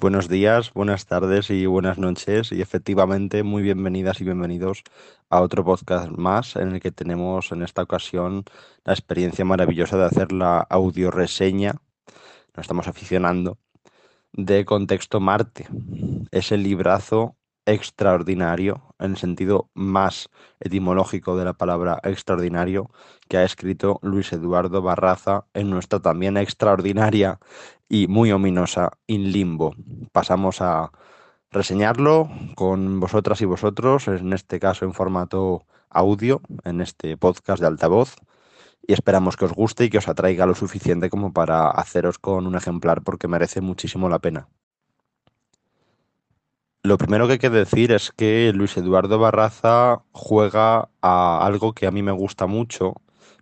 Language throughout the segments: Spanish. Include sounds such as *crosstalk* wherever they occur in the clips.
Buenos días, buenas tardes y buenas noches. Y efectivamente muy bienvenidas y bienvenidos a otro podcast más en el que tenemos en esta ocasión la experiencia maravillosa de hacer la audio reseña, nos estamos aficionando, de Contexto Marte, ese librazo extraordinario, en el sentido más etimológico de la palabra extraordinario, que ha escrito Luis Eduardo Barraza en nuestra también extraordinaria y muy ominosa In Limbo. Pasamos a reseñarlo con vosotras y vosotros, en este caso en formato audio, en este podcast de altavoz, y esperamos que os guste y que os atraiga lo suficiente como para haceros con un ejemplar porque merece muchísimo la pena. Lo primero que hay que decir es que Luis Eduardo Barraza juega a algo que a mí me gusta mucho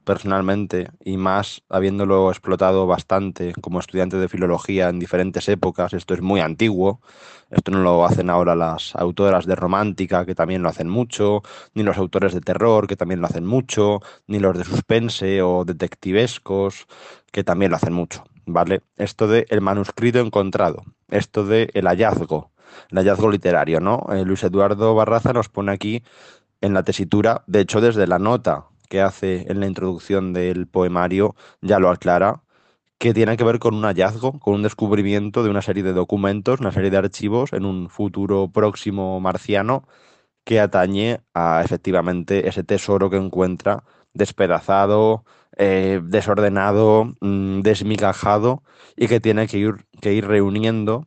personalmente y más habiéndolo explotado bastante como estudiante de filología en diferentes épocas. Esto es muy antiguo. Esto no lo hacen ahora las autoras de romántica, que también lo hacen mucho, ni los autores de terror, que también lo hacen mucho, ni los de suspense o detectivescos, que también lo hacen mucho. ¿Vale? Esto de el manuscrito encontrado, esto de el hallazgo, el hallazgo literario, ¿no? Eh, Luis Eduardo Barraza nos pone aquí en la tesitura, de hecho desde la nota que hace en la introducción del poemario ya lo aclara, que tiene que ver con un hallazgo, con un descubrimiento de una serie de documentos, una serie de archivos en un futuro próximo marciano que atañe a efectivamente ese tesoro que encuentra despedazado, eh, desordenado, mm, desmigajado y que tiene que ir, que ir reuniendo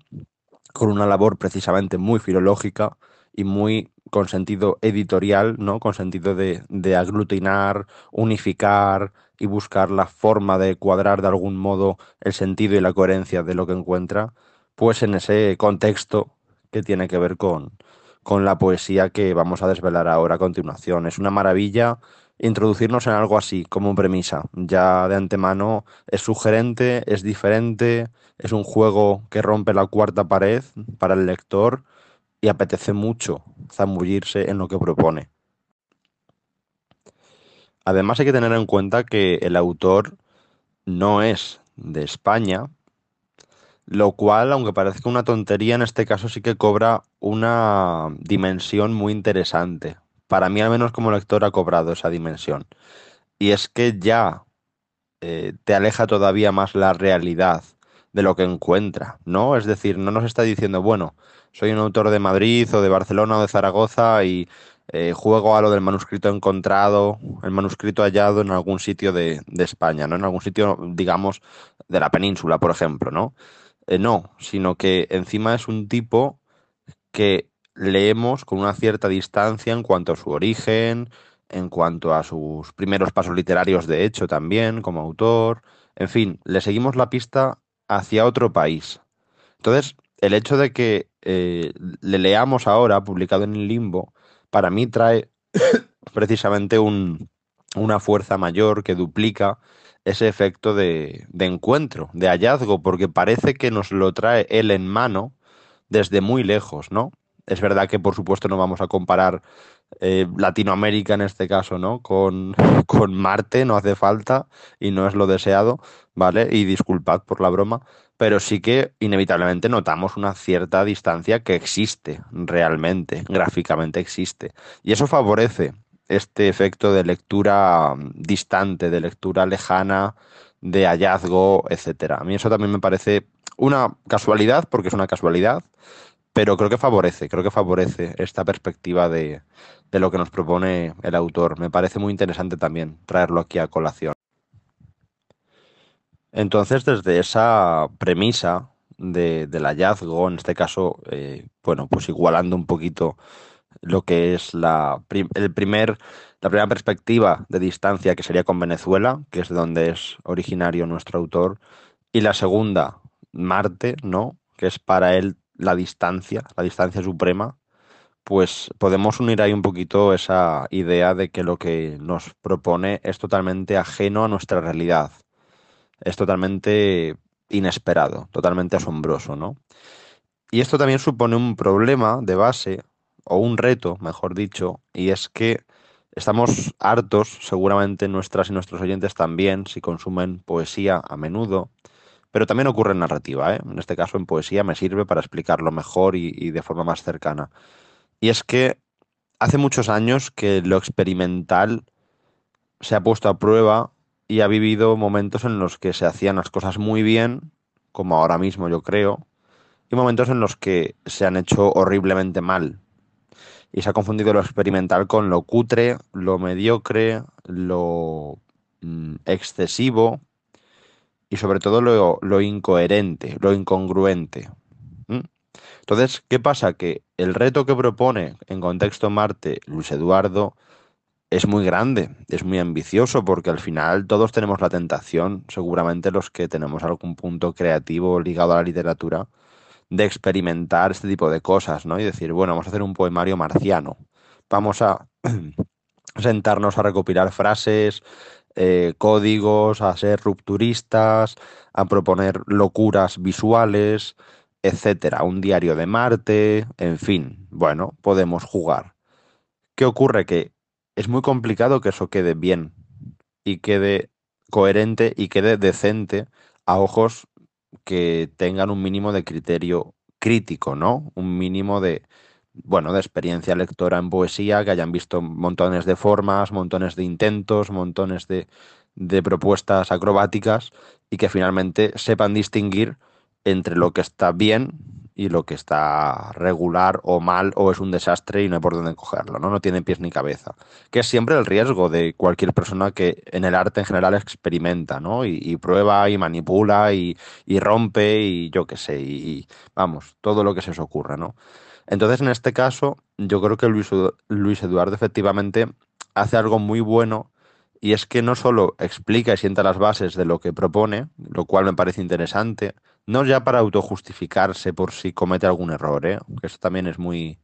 con una labor precisamente muy filológica y muy con sentido editorial, ¿no? Con sentido de, de, aglutinar, unificar y buscar la forma de cuadrar de algún modo el sentido y la coherencia de lo que encuentra, pues en ese contexto que tiene que ver con, con la poesía que vamos a desvelar ahora a continuación. Es una maravilla introducirnos en algo así, como premisa. Ya de antemano es sugerente, es diferente, es un juego que rompe la cuarta pared para el lector y apetece mucho zambullirse en lo que propone. Además hay que tener en cuenta que el autor no es de España, lo cual, aunque parezca una tontería, en este caso sí que cobra una dimensión muy interesante. Para mí, al menos como lector, ha cobrado esa dimensión. Y es que ya eh, te aleja todavía más la realidad de lo que encuentra, ¿no? Es decir, no nos está diciendo, bueno, soy un autor de Madrid o de Barcelona o de Zaragoza y eh, juego a lo del manuscrito encontrado, el manuscrito hallado en algún sitio de, España, ¿no? En algún sitio, digamos, de la península, por ejemplo, ¿no? Eh, no, sino que encima es un tipo que leemos con una cierta distancia en cuanto a su origen, en cuanto a sus primeros pasos literarios, de hecho, también, como autor. En fin, le seguimos la pista hacia otro país. Entonces, el hecho de que eh, le leamos ahora, publicado en el limbo, para mí trae *coughs* precisamente un, una fuerza mayor que duplica ese efecto de, de, encuentro, de hallazgo, porque parece que nos lo trae él en mano desde muy lejos, ¿no? Es verdad que, por supuesto, no vamos a comparar eh, Latinoamérica en este caso, ¿no? Con, *laughs* con Marte, no hace falta y no es lo deseado, ¿vale? Y disculpad por la broma, pero sí que inevitablemente notamos una cierta distancia que existe realmente, gráficamente existe. Y eso favorece este efecto de lectura distante, de lectura lejana, de hallazgo, etcétera. A mí eso también me parece una casualidad, porque es una casualidad, pero creo que favorece, creo que favorece esta perspectiva de, lo que nos propone el autor. Me parece muy interesante también traerlo aquí a colación. Entonces, desde esa premisa de, del hallazgo, en este caso, eh, bueno, pues igualando un poquito lo que es la, el primer, la primera perspectiva de distancia que sería con Venezuela, que es de donde es originario nuestro autor, y la segunda, Marte, ¿no? Que es para él la distancia, la distancia suprema, pues podemos unir ahí un poquito esa idea de que lo que nos propone es totalmente ajeno a nuestra realidad, es totalmente inesperado, totalmente asombroso, ¿no? Y esto también supone un problema de base, o un reto, mejor dicho, y es que estamos hartos, seguramente nuestras y nuestros oyentes también, si consumen poesía a menudo, pero también ocurre en narrativa, ¿eh? En este caso en poesía me sirve para explicarlo mejor y, de forma más cercana. Y es que hace muchos años que lo experimental se ha puesto a prueba y ha vivido momentos en los que se hacían las cosas muy bien, como ahora mismo yo creo, y momentos en los que se han hecho horriblemente mal. Y se ha confundido lo experimental con lo cutre, lo mediocre, lo mm, excesivo y sobre todo lo, lo incoherente, lo incongruente. Entonces, ¿qué pasa? Que el reto que propone en contexto Marte Luis Eduardo es muy grande, es muy ambicioso, porque al final todos tenemos la tentación, seguramente los que tenemos algún punto creativo ligado a la literatura, de experimentar este tipo de cosas, ¿no? Y decir, bueno, vamos a hacer un poemario marciano, vamos a *clears throat* sentarnos a recopilar frases, eh, códigos, a ser rupturistas, a proponer locuras visuales, etcétera, un diario de Marte, en fin, bueno, podemos jugar. ¿Qué ocurre? Que es muy complicado que eso quede bien y quede coherente y quede decente a ojos que tengan un mínimo de criterio crítico, ¿no? Un mínimo de, bueno, de experiencia lectora en poesía, que hayan visto montones de formas, montones de intentos, montones de, de propuestas acrobáticas y que finalmente sepan distinguir entre lo que está bien y lo que está regular o mal o es un desastre y no hay por dónde cogerlo, ¿no? No tiene pies ni cabeza. Que es siempre el riesgo de cualquier persona que en el arte en general experimenta, ¿no? Y, prueba y manipula y, rompe y yo qué sé, y, vamos, todo lo que se os ocurra, ¿no? Entonces, en este caso, yo creo que Luis, Eduardo efectivamente hace algo muy bueno y es que no solo explica y sienta las bases de lo que propone, lo cual me parece interesante, no ya para autojustificarse por si comete algún error, ¿eh? que eso también es muy,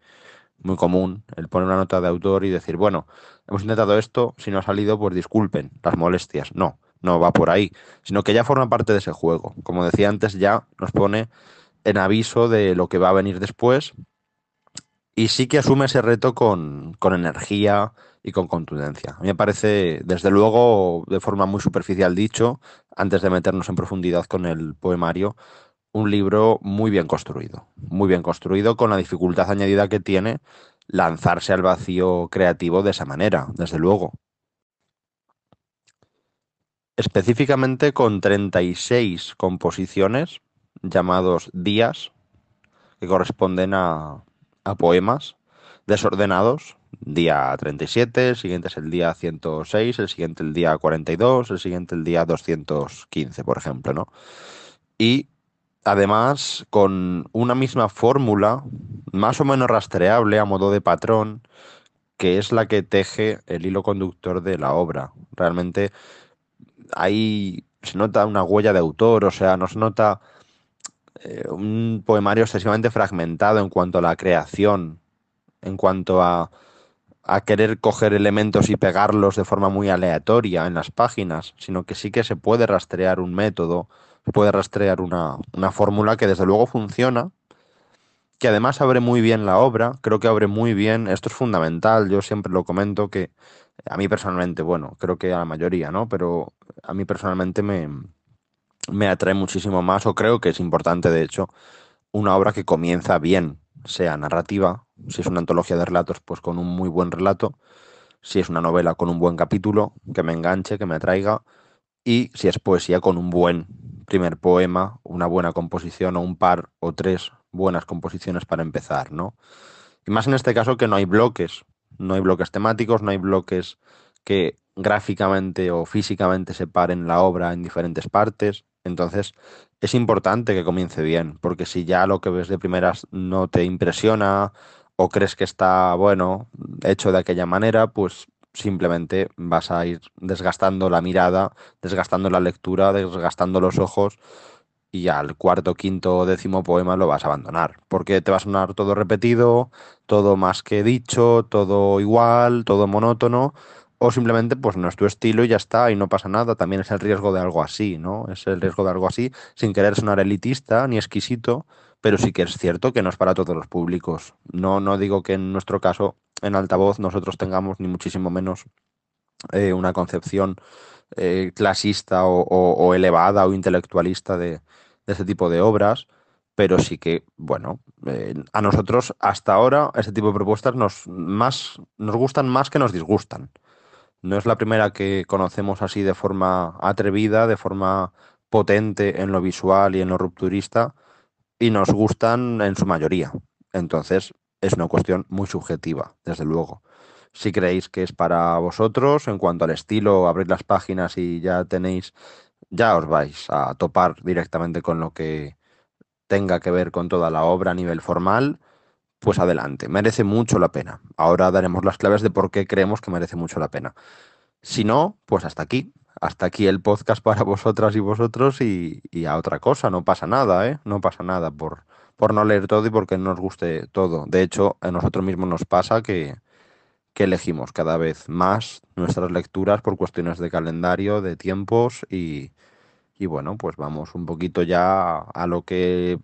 muy común, el poner una nota de autor y decir, bueno, hemos intentado esto, si no ha salido, pues disculpen las molestias. No, no va por ahí, sino que ya forma parte de ese juego. Como decía antes, ya nos pone en aviso de lo que va a venir después y sí que asume ese reto con, con energía, y con contundencia. A mí me parece, desde luego, de forma muy superficial dicho, antes de meternos en profundidad con el poemario, un libro muy bien construido, muy bien construido con la dificultad añadida que tiene lanzarse al vacío creativo de esa manera, desde luego. Específicamente con 36 composiciones llamados días, que corresponden a, a poemas desordenados, día 37, el siguiente es el día 106, el siguiente el día 42, el siguiente el día 215, por ejemplo, ¿no? Y además con una misma fórmula, más o menos rastreable a modo de patrón, que es la que teje el hilo conductor de la obra. Realmente ahí se nota una huella de autor, o sea, no se nota eh, un poemario excesivamente fragmentado en cuanto a la creación, en cuanto a a querer coger elementos y pegarlos de forma muy aleatoria en las páginas, sino que sí que se puede rastrear un método, se puede rastrear una, una fórmula que desde luego funciona, que además abre muy bien la obra, creo que abre muy bien, esto es fundamental, yo siempre lo comento que a mí personalmente, bueno, creo que a la mayoría, ¿no? Pero a mí personalmente me, me atrae muchísimo más, o creo que es importante, de hecho, una obra que comienza bien, sea narrativa, si es una antología de relatos, pues con un muy buen relato, si es una novela con un buen capítulo, que me enganche, que me atraiga, y si es poesía con un buen primer poema, una buena composición o un par o tres buenas composiciones para empezar, ¿no? Y más en este caso que no hay bloques, no hay bloques temáticos, no hay bloques que gráficamente o físicamente separen la obra en diferentes partes. Entonces, es importante que comience bien, porque si ya lo que ves de primeras no te impresiona o crees que está, bueno, hecho de aquella manera, pues simplemente vas a ir desgastando la mirada, desgastando la lectura, desgastando los ojos y al cuarto, quinto o décimo poema lo vas a abandonar, porque te va a sonar todo repetido, todo más que dicho, todo igual, todo monótono, o simplemente pues no es tu estilo y ya está y no pasa nada, también es el riesgo de algo así, ¿no? Es el riesgo de algo así, sin querer sonar elitista ni exquisito, pero sí que es cierto que no es para todos los públicos. No, no digo que en nuestro caso, en altavoz, nosotros tengamos ni muchísimo menos eh, una concepción eh, clasista o, elevada o intelectualista de, de este tipo de obras, pero sí que, bueno, eh, a nosotros hasta ahora este tipo de propuestas nos, más, nos gustan más que nos disgustan. No es la primera que conocemos así de forma atrevida, de forma potente en lo visual y en lo rupturista, y nos gustan en su mayoría. Entonces, es una cuestión muy subjetiva, desde luego. Si creéis que es para vosotros, en cuanto al estilo, abrir las páginas y ya tenéis, ya os vais a topar directamente con lo que tenga que ver con toda la obra a nivel formal, pues adelante, merece mucho la pena. Ahora daremos las claves de por qué creemos que merece mucho la pena. Si no, pues hasta aquí. Hasta aquí el podcast para *laughs* vosotras y vosotros y, a otra cosa. No pasa nada, ¿eh? No pasa nada por, por no leer todo y porque no nos guste todo. De hecho, a nosotros mismos nos pasa que, que elegimos cada vez más nuestras lecturas por cuestiones de calendario, de tiempos y, y bueno, pues vamos un poquito ya a lo que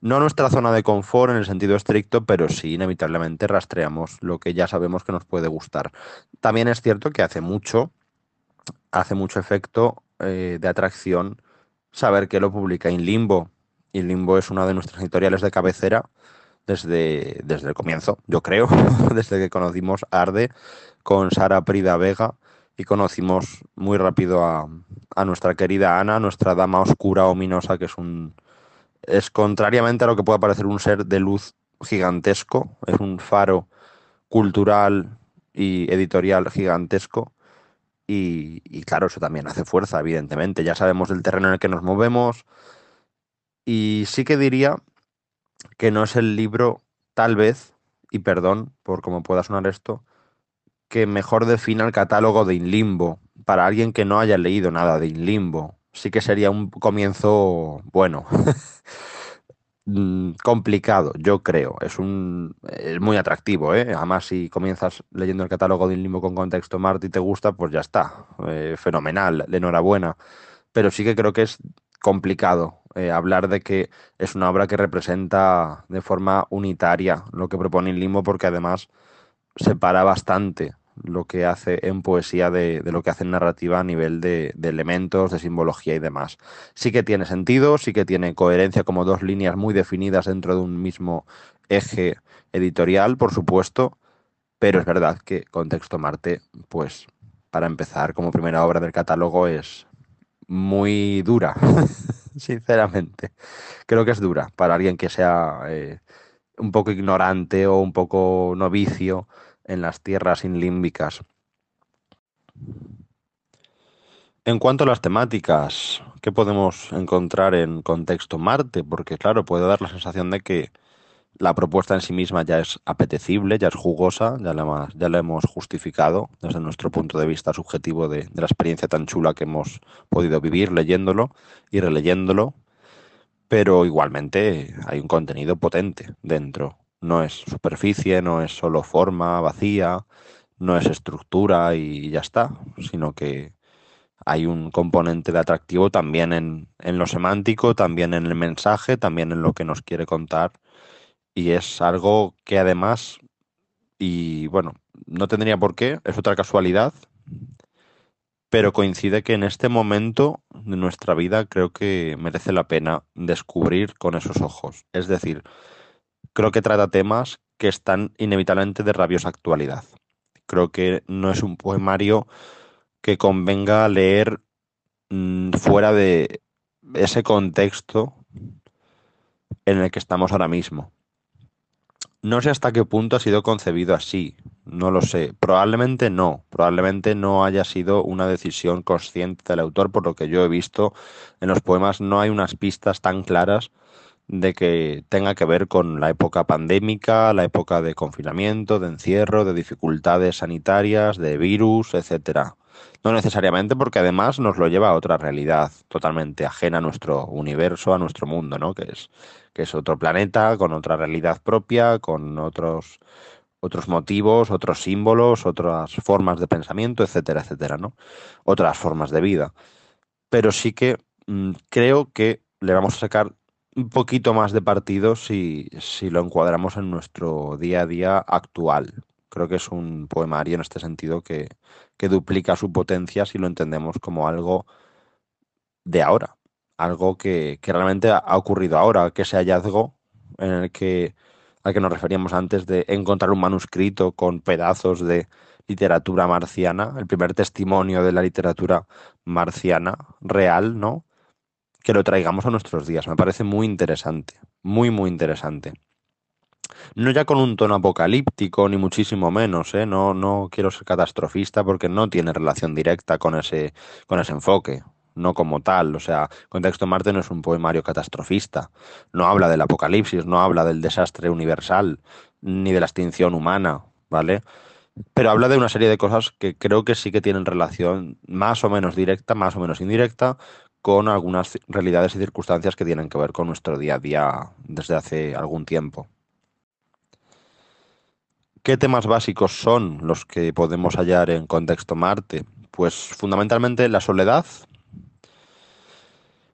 no nuestra zona de confort en el sentido estricto, pero sí inevitablemente rastreamos lo que ya sabemos que nos puede gustar. También es cierto que hace mucho, hace mucho efecto eh, de atracción saber que lo publica Inlimbo. Inlimbo es una de nuestras editoriales de cabecera desde, desde el comienzo, yo creo, *laughs* desde que conocimos Arde con Sara Prida Vega y conocimos muy rápido a, a nuestra querida Ana, nuestra dama oscura ominosa, que es un, es contrariamente a lo que pueda parecer un ser de luz gigantesco, es un faro cultural y editorial gigantesco. Y, claro, eso también hace fuerza, evidentemente. Ya sabemos del terreno en el que nos movemos. Y sí que diría que no es el libro, tal vez, y perdón por cómo pueda sonar esto, que mejor defina el catálogo de Inlimbo. Para alguien que no haya leído nada de Inlimbo, sí que sería un comienzo bueno. *laughs* Mm, complicado, yo creo. Es un es muy atractivo, ¿eh? Además, si comienzas leyendo el catálogo de Limbo con contexto Marte y te gusta, pues ya está. Eh, fenomenal, de enhorabuena. Pero sí que creo que es complicado eh, hablar de que es una obra que representa de forma unitaria lo que propone Limbo, porque además separa bastante lo que hace en poesía de, lo que hace en narrativa a nivel de, elementos, de simbología y demás. Sí que tiene sentido, sí que tiene coherencia como dos líneas muy definidas dentro de un mismo eje editorial, por supuesto, pero es verdad que Contexto Marte, pues para empezar como primera obra del catálogo es muy dura, *laughs* sinceramente. Creo que es dura para alguien que sea eh, un poco ignorante o un poco novicio en las tierras inlímbicas. En cuanto a las temáticas, ¿qué podemos encontrar en contexto Marte? Porque claro, puede dar la sensación de que la propuesta en sí misma ya es apetecible, ya es jugosa, ya la, ya la hemos justificado desde nuestro punto de vista subjetivo de, de la experiencia tan chula que hemos podido vivir leyéndolo y releyéndolo, pero igualmente hay un contenido potente dentro no es superficie, no es solo forma vacía, no es estructura y ya está, sino que hay un componente de atractivo también en, lo semántico, también en el mensaje, también en lo que nos quiere contar. Y es algo que además, y bueno, no tendría por qué, es otra casualidad, pero coincide que en este momento de nuestra vida creo que merece la pena descubrir con esos ojos. Es decir, creo que trata temas que están inevitablemente de rabiosa actualidad. Creo que no es un poemario que convenga leer mm, fuera de ese contexto en el que estamos ahora mismo. No sé hasta qué punto ha sido concebido así, no lo sé. Probablemente no, probablemente no haya sido una decisión consciente del autor, por lo que yo he visto en los poemas no hay unas pistas tan claras de que tenga que ver con la época pandémica, la época de confinamiento, de encierro, de dificultades sanitarias, de virus, etcétera. No necesariamente porque además nos lo lleva a otra realidad totalmente ajena a nuestro universo, a nuestro mundo, ¿no? Que es, que es otro planeta, con otra realidad propia, con otros, otros motivos, otros símbolos, otras formas de pensamiento, etcétera, etcétera, ¿no? Otras formas de vida. Pero sí que mm, creo que le vamos a sacar un poquito más de partido si, si lo encuadramos en nuestro día a día actual. Creo que es un poemario en este sentido que, que duplica su potencia si lo entendemos como algo de ahora, algo que, que realmente ha ocurrido ahora, que ese hallazgo en el que al que nos referíamos antes de encontrar un manuscrito con pedazos de literatura marciana, el primer testimonio de la literatura marciana real, ¿no? Que lo traigamos a nuestros días. Me parece muy interesante, muy, muy interesante. No ya con un tono apocalíptico, ni muchísimo menos, ¿eh? No, no quiero ser catastrofista porque no tiene relación directa con ese, con ese enfoque no como tal. O sea, Contexto Marte no es un poemario catastrofista. No habla del apocalipsis, no habla del desastre universal, ni de la extinción humana, ¿vale? Pero habla de una serie de cosas que creo que sí que tienen relación más o menos directa, más o menos indirecta, con algunas realidades y circunstancias que tienen que ver con nuestro día a día desde hace algún tiempo. ¿Qué temas básicos son los que podemos hallar en Contexto Marte? Pues fundamentalmente la soledad,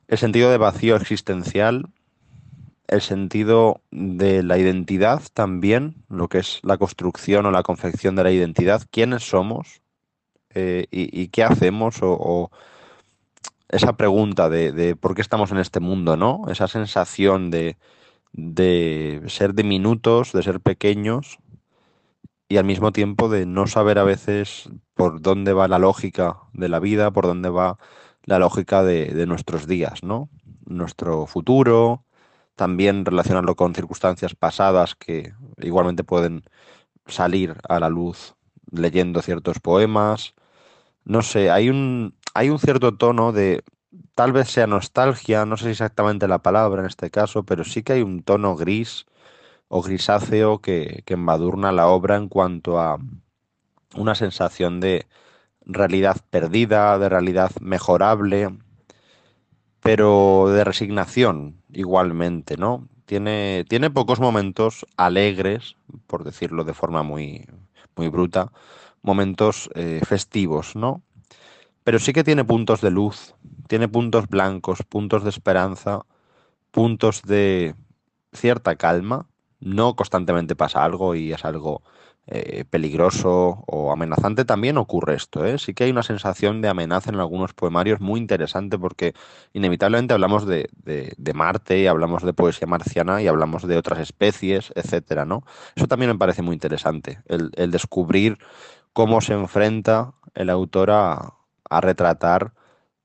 el sentido de vacío existencial, el sentido de la identidad también, lo que es la construcción o la confección de la identidad, quiénes somos eh, y, qué hacemos o, esa pregunta de, por qué estamos en este mundo, ¿no? Esa sensación de, de ser diminutos, de ser pequeños y al mismo tiempo de no saber a veces por dónde va la lógica de la vida, por dónde va la lógica de, nuestros días, ¿no? Nuestro futuro, también relacionarlo con circunstancias pasadas que igualmente pueden salir a la luz leyendo ciertos poemas. No sé, hay un, hay un cierto tono de, tal vez sea nostalgia, no sé exactamente la palabra en este caso, pero sí que hay un tono gris o grisáceo que, embadurna la obra en cuanto a una sensación de, realidad perdida, de realidad mejorable, pero de resignación igualmente, ¿no? Tiene, tiene pocos momentos alegres, por decirlo de forma muy, muy bruta, momentos eh, festivos, ¿no? Pero sí que tiene puntos de luz, tiene puntos blancos, puntos de esperanza, puntos de cierta calma. No constantemente pasa algo y es algo eh, peligroso o amenazante, también ocurre esto. ¿eh? Sí que hay una sensación de amenaza en algunos poemarios muy interesante porque inevitablemente hablamos de, Marte y hablamos de poesía marciana y hablamos de otras especies, etcétera, ¿no? Eso también me parece muy interesante, el, descubrir cómo se enfrenta el autor a, a retratar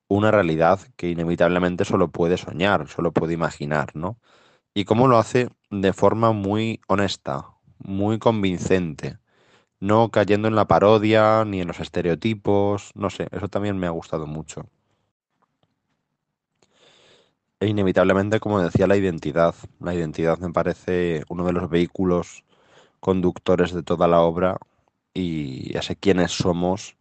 una realidad que inevitablemente solo puede soñar, solo puede imaginar, ¿no? Y cómo lo hace de forma muy honesta, muy convincente, no cayendo en la parodia ni en los estereotipos, no sé, eso también me ha gustado mucho. E inevitablemente, como decía, la identidad. La identidad me parece uno de los vehículos conductores de toda la obra y ese quiénes somos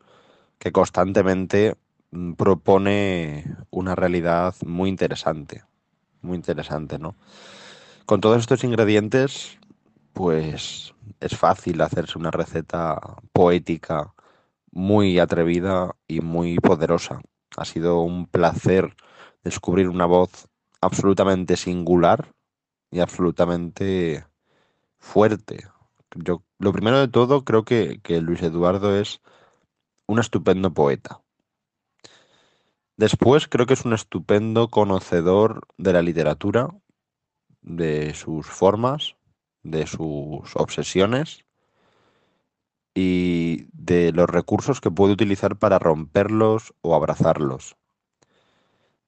que constantemente mm, propone una realidad muy interesante, muy interesante, ¿no? Con todos estos ingredientes, pues es fácil hacerse una receta poética muy atrevida y muy poderosa. Ha sido un placer descubrir una voz absolutamente singular y absolutamente fuerte. Yo, lo primero de todo, creo que, que Luis Eduardo es un estupendo poeta. Después creo que es un estupendo conocedor de la literatura, de sus formas, de sus obsesiones y de los recursos que puede utilizar para romperlos o abrazarlos.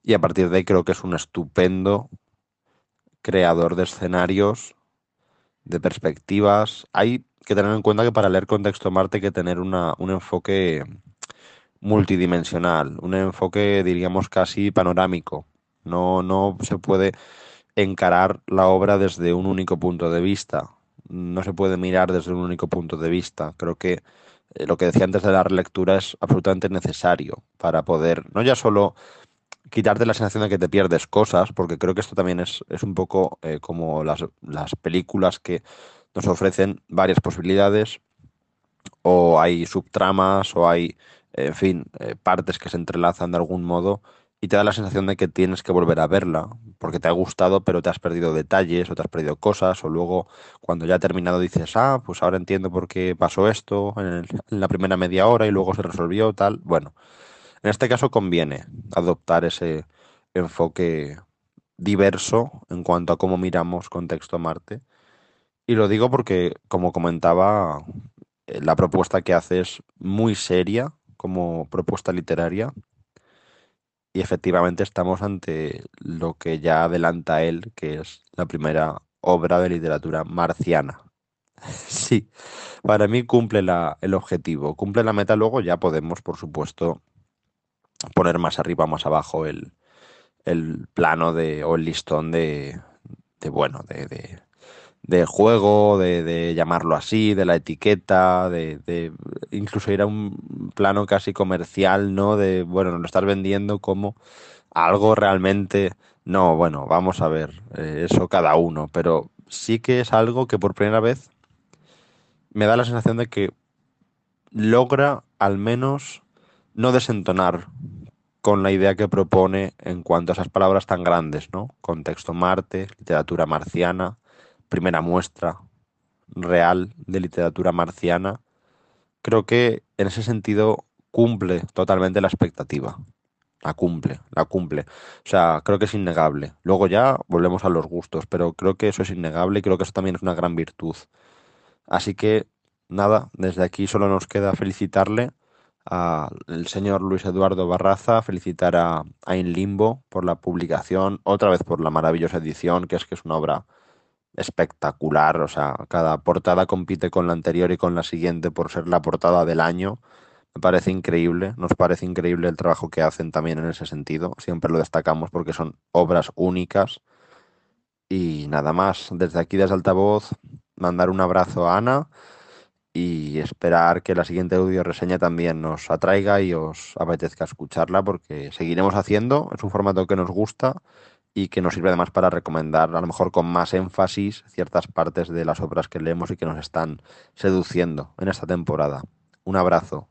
Y a partir de ahí creo que es un estupendo creador de escenarios, de perspectivas. Hay que tener en cuenta que para leer Contexto Marte hay que tener una, un enfoque multidimensional, un enfoque, diríamos, casi panorámico. No, no se puede encarar la obra desde un único punto de vista. No se puede mirar desde un único punto de vista. Creo que eh, lo que decía antes de la relectura es absolutamente necesario para poder, no ya solo quitarte la sensación de que te pierdes cosas, porque creo que esto también es, es un poco eh, como las, las películas que nos ofrecen varias posibilidades, o hay subtramas, o hay, en fin, eh, partes que se entrelazan de algún modo y te da la sensación de que tienes que volver a verla, porque te ha gustado, pero te has perdido detalles o te has perdido cosas, o luego cuando ya ha terminado dices, ah, pues ahora entiendo por qué pasó esto en, la primera media hora y luego se resolvió tal. Bueno, en este caso conviene adoptar ese enfoque diverso en cuanto a cómo miramos Contexto Marte. Y lo digo porque, como comentaba, eh, la propuesta que hace es muy seria como propuesta literaria y efectivamente estamos ante lo que ya adelanta él, que es la primera obra de literatura marciana. *laughs* Sí, para mí cumple la, el objetivo, cumple la meta, luego ya podemos, por supuesto, poner más arriba o más abajo el, el plano de, o el listón de, de bueno, de, de, juego, de, de llamarlo así, de la etiqueta, de, incluso ir a un plano casi comercial, ¿no? De, bueno, lo estás vendiendo como algo realmente... No, bueno, vamos a ver, eh, eso cada uno, pero sí que es algo que por primera vez me da la sensación de que logra al menos no desentonar con la idea que propone en cuanto a esas palabras tan grandes, ¿no? Contexto Marte, literatura marciana, primera muestra real de literatura marciana. Creo que en ese sentido cumple totalmente la expectativa. La cumple, la cumple. O sea, creo que es innegable. Luego ya volvemos a los gustos, pero creo que eso es innegable y creo que eso también es una gran virtud. Así que nada, desde aquí solo nos queda felicitarle al señor Luis Eduardo Barraza, felicitar a, a In Limbo por la publicación, otra vez por la maravillosa edición, que es que es una obra espectacular, o sea, cada portada compite con la anterior y con la siguiente por ser la portada del año. Me parece increíble, nos parece increíble el trabajo que hacen también en ese sentido, siempre lo destacamos porque son obras únicas. Y nada más, desde aquí, desde Altavoz, mandar un abrazo a Ana y esperar que la siguiente audio reseña también nos atraiga y os apetezca escucharla porque seguiremos haciendo, es un formato que nos gusta y que nos sirve además para recomendar a lo mejor con más énfasis ciertas partes de las obras que leemos y que nos están seduciendo en esta temporada. Un abrazo.